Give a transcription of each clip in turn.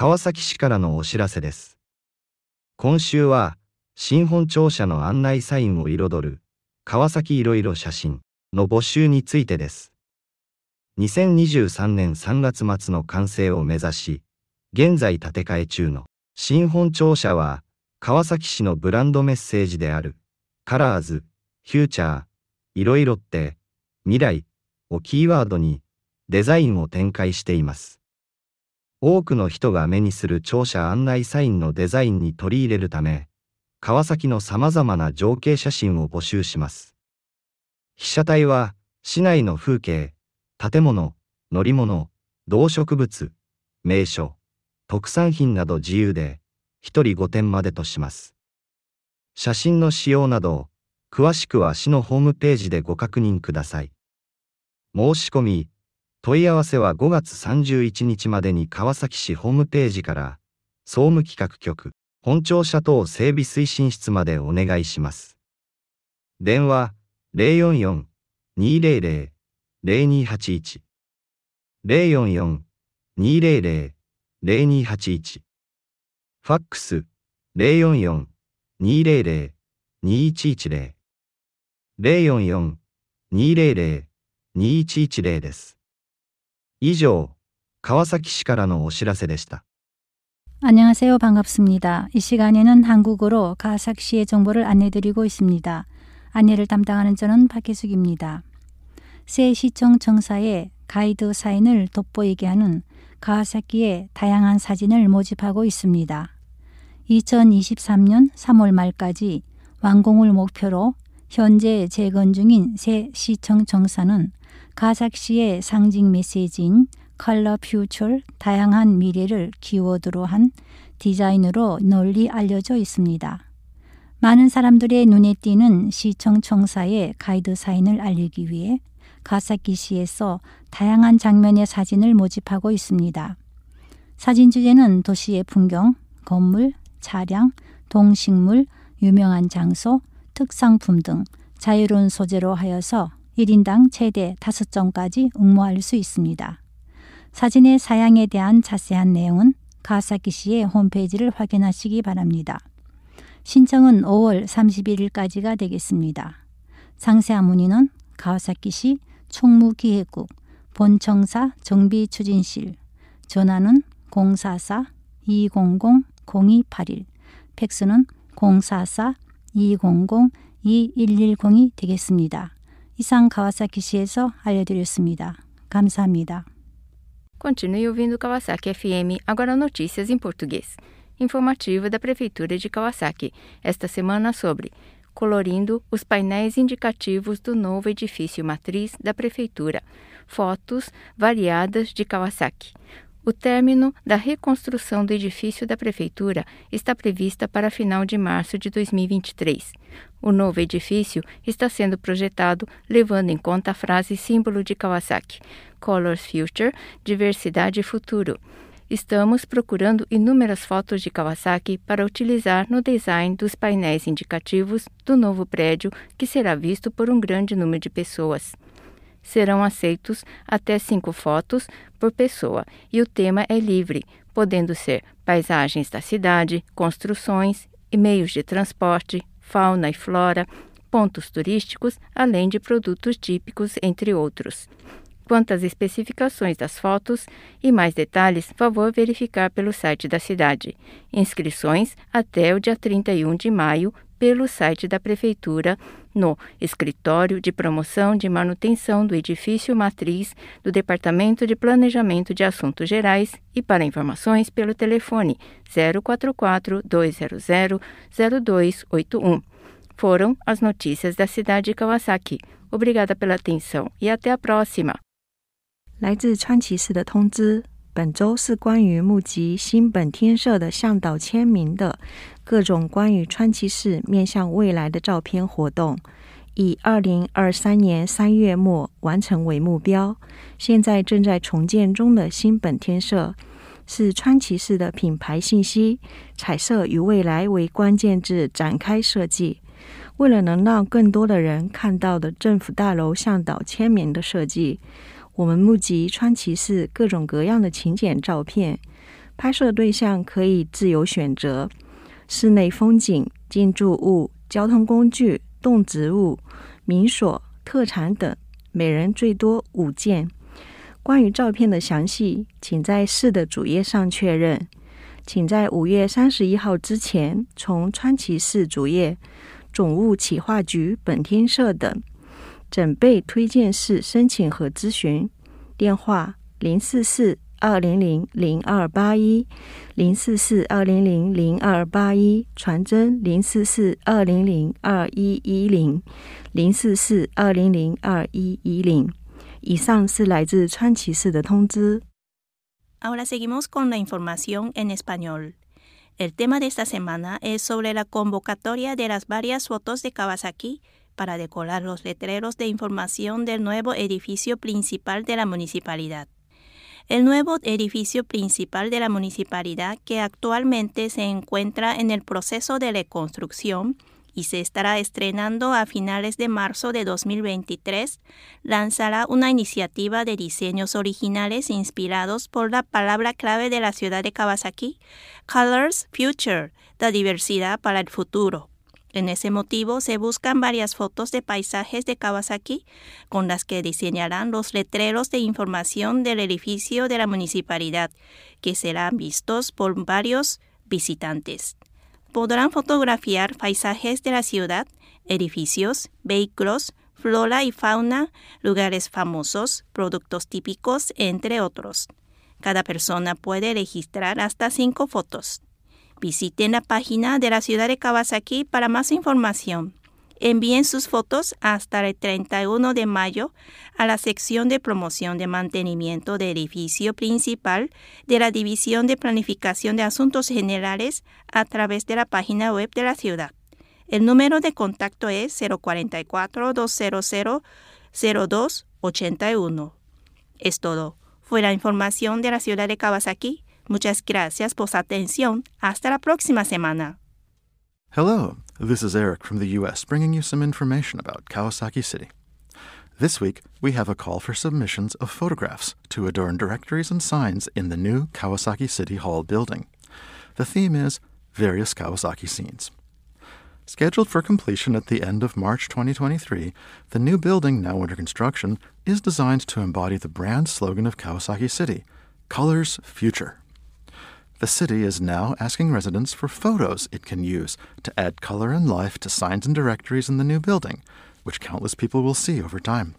川崎市からのお知らせです。今週は、新本庁舎の案内サインを彩る、川崎いろいろ写真の募集についてです。2023年3月末の完成を目指し、現在建て替え中の新本庁舎は、川崎市のブランドメッセージである、カラーズ、フューチャー、いろいろって、未来をキーワードにデザインを展開しています。多くの人が目にする庁舎案内サインのデザインに取り入れるため、川崎の様々な情景写真を募集します。被写体は、市内の風景、建物、乗り物、動植物、名所、特産品など自由で、1人5点までとします。写真の使用など、詳しくは市のホームページでご確認ください。申し込み、問い合わせは5月31日までに川崎市ホームページから、総務企画局、本庁舎等整備推進室までお願いします。電話、044-200-0281 044-200-0281ファックス044-200-2110 044-200-2110です。以上、川崎市からのお知らせでした。 안녕하세요. 반갑습니다. 이 시간에는 한국어로 가삭시의 정보를 안내드리고 있습니다. 안내를 담당하는 저는 박혜숙입니다. 새 시청 청사에 가이드 사인을 돋보이게 하는 가와사키의 다양한 사진을 모집하고 있습니다. 2023년 3월 말까지 완공을 목표로 현재 재건 중인 새 시청 청사는 가삭시의 상징 메시지인 컬러 퓨처 다양한 미래를 키워드로 한 디자인으로 널리 알려져 있습니다. 많은 사람들의 눈에 띄는 시청 청사의 가이드 사인을 알리기 위해 가사키시에서 다양한 장면의 사진을 모집하고 있습니다. 사진 주제는 도시의 풍경, 건물, 차량, 동식물, 유명한 장소, 특상품 등 자유로운 소재로 하여서 1인당 최대 5점까지 응모할 수 있습니다. 사진의 사양에 대한 자세한 내용은 가사키시의 홈페이지를 확인하시기 바랍니다. 신청은 5월 31일까지가 되겠습니다. 상세한 문의는 가와사키시 총무기획국 본청사 정비추진실 전화는 044-200-0281 팩스는 044-200-2110이 되겠습니다. 이상 가와사키시에서 알려드렸습니다. 감사합니다. Continue ouvindo Kawasaki FM, agora notícias em português. Informativa da Prefeitura de Kawasaki, esta semana sobre colorindo os painéis indicativos do novo edifício matriz da Prefeitura, fotos variadas de Kawasaki. o término da reconstrução do edifício da Prefeitura está prevista para final de março de 2023. O novo edifício está sendo projetado levando em conta a frase símbolo de Kawasaki: Colors Future, Diversidade e Futuro. Estamos procurando inúmeras fotos de Kawasaki para utilizar no design dos painéis indicativos do novo prédio que será visto por um grande número de pessoas serão aceitos até cinco fotos por pessoa e o tema é livre, podendo ser paisagens da cidade, construções e meios de transporte, fauna e flora, pontos turísticos, além de produtos típicos, entre outros. Quanto às especificações das fotos e mais detalhes, favor verificar pelo site da cidade. Inscrições até o dia 31 de maio pelo site da Prefeitura no Escritório de Promoção de Manutenção do Edifício Matriz do Departamento de Planejamento de Assuntos Gerais e para informações pelo telefone 044 200 0281. Foram as notícias da cidade de Kawasaki. Obrigada pela atenção e até a próxima. 来自川崎市的通知， 本周是关于募集新本天社的向导签名的各种关于川崎市面向未来的照片活动，以二零二三年三月末完成为目标。现在正在重建中的新本天社是川崎市的品牌信息、彩色与未来为关键字展开设计。为了能让更多的人看到的政府大楼向导签名的设计，我们募集川崎市各种各样的请柬照片。拍摄对象可以自由选择室内风景、建筑物、交通工具、动植物、民所、特产等，每人最多五件。关于照片的详细，请在市的主页上确认。请在五月三十一号之前，从川崎市主页、总务企划局本厅社等准备推荐市申请和咨询。电话：零四四二零零零二八一零四四二零零零二八一，传真零四四二零零二一一零零四四二零零二一一零。以上是来自川崎市的通知。Ahora seguimos con la información en español. El tema de esta semana es sobre la convocatoria de las varias fotos de Kawasaki para decorar los letreros de información del nuevo edificio principal de la municipalidad. El nuevo edificio principal de la municipalidad, que actualmente se encuentra en el proceso de reconstrucción y se estará estrenando a finales de marzo de 2023, lanzará una iniciativa de diseños originales inspirados por la palabra clave de la ciudad de Kawasaki, Colors Future, la diversidad para el futuro. En ese motivo se buscan varias fotos de paisajes de Kawasaki con las que diseñarán los letreros de información del edificio de la municipalidad, que serán vistos por varios visitantes. Podrán fotografiar paisajes de la ciudad, edificios, vehículos, flora y fauna, lugares famosos, productos típicos, entre otros. Cada persona puede registrar hasta cinco fotos. Visiten la página de la ciudad de Kawasaki para más información. Envíen sus fotos hasta el 31 de mayo a la sección de promoción de mantenimiento de edificio principal de la División de Planificación de Asuntos Generales a través de la página web de la ciudad. El número de contacto es 044-200-0281. Es todo. Fue la información de la ciudad de Kawasaki. Muchas gracias por su atención. Hasta la próxima semana. Hello, this is Eric from the US bringing you some information about Kawasaki City. This week, we have a call for submissions of photographs to adorn directories and signs in the new Kawasaki City Hall building. The theme is Various Kawasaki Scenes. Scheduled for completion at the end of March 2023, the new building, now under construction, is designed to embody the brand slogan of Kawasaki City Colors Future. The city is now asking residents for photos it can use to add color and life to signs and directories in the new building, which countless people will see over time.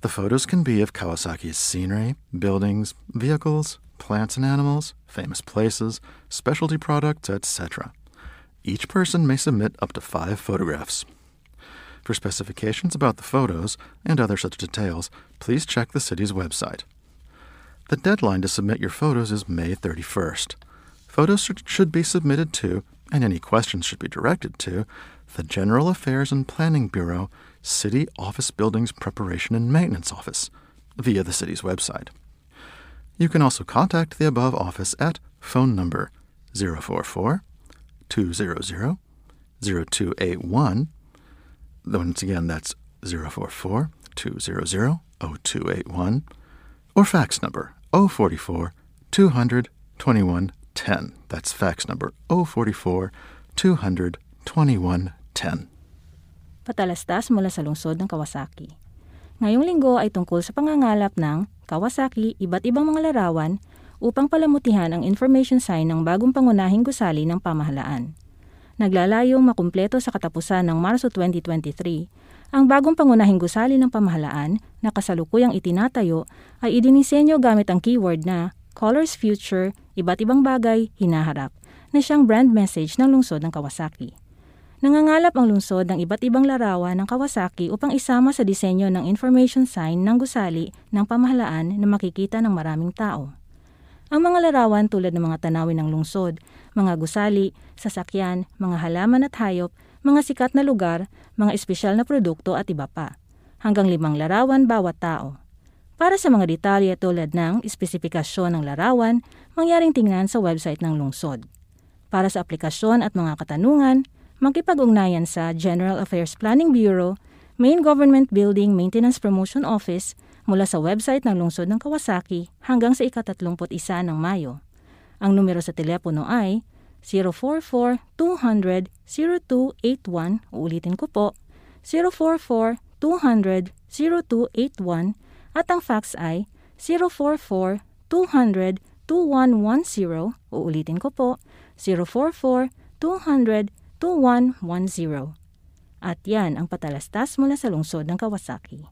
The photos can be of Kawasaki's scenery, buildings, vehicles, plants and animals, famous places, specialty products, etc. Each person may submit up to five photographs. For specifications about the photos and other such details, please check the city's website. The deadline to submit your photos is May 31st. Photos should- be submitted to, and any questions should be directed to, the General Affairs and Planning Bureau, City Office Buildings Preparation and Maintenance Office, via the city's website. You can also contact the above office at phone number 044 200 0281. Once again, that's 044 200 0281 or fax number 044 200 2110. That's fax number 044 200 2110. Patalastas mula sa lungsod ng Kawasaki. Ngayong linggo ay tungkol sa pangangalap ng Kawasaki iba't ibang mga larawan upang palamutihan ang information sign ng bagong pangunahing gusali ng pamahalaan. Naglalayong makumpleto sa katapusan ng Marso 2023, ang bagong pangunahing gusali ng pamahalaan na kasalukuyang itinatayo ay idinisenyo gamit ang keyword na Colors Future, iba't ibang bagay, hinaharap, na siyang brand message ng lungsod ng Kawasaki. Nangangalap ang lungsod ng iba't ibang larawan ng Kawasaki upang isama sa disenyo ng information sign ng gusali ng pamahalaan na makikita ng maraming tao. Ang mga larawan tulad ng mga tanawin ng lungsod, mga gusali, sasakyan, mga halaman at hayop, mga sikat na lugar, mga espesyal na produkto at iba pa. Hanggang limang larawan bawat tao. Para sa mga detalye tulad ng espesifikasyon ng larawan, mangyaring tingnan sa website ng lungsod. Para sa aplikasyon at mga katanungan, magkipag-ugnayan sa General Affairs Planning Bureau, Main Government Building Maintenance Promotion Office mula sa website ng lungsod ng Kawasaki hanggang sa ikatatlumput isa ng Mayo. Ang numero sa telepono ay 044-200-0281. Uulitin ko po, 044-200-0281 at ang fax ay 044-200-2110. Uulitin ko po, 044-200-2110. At yan ang patalastas mula sa lungsod ng Kawasaki.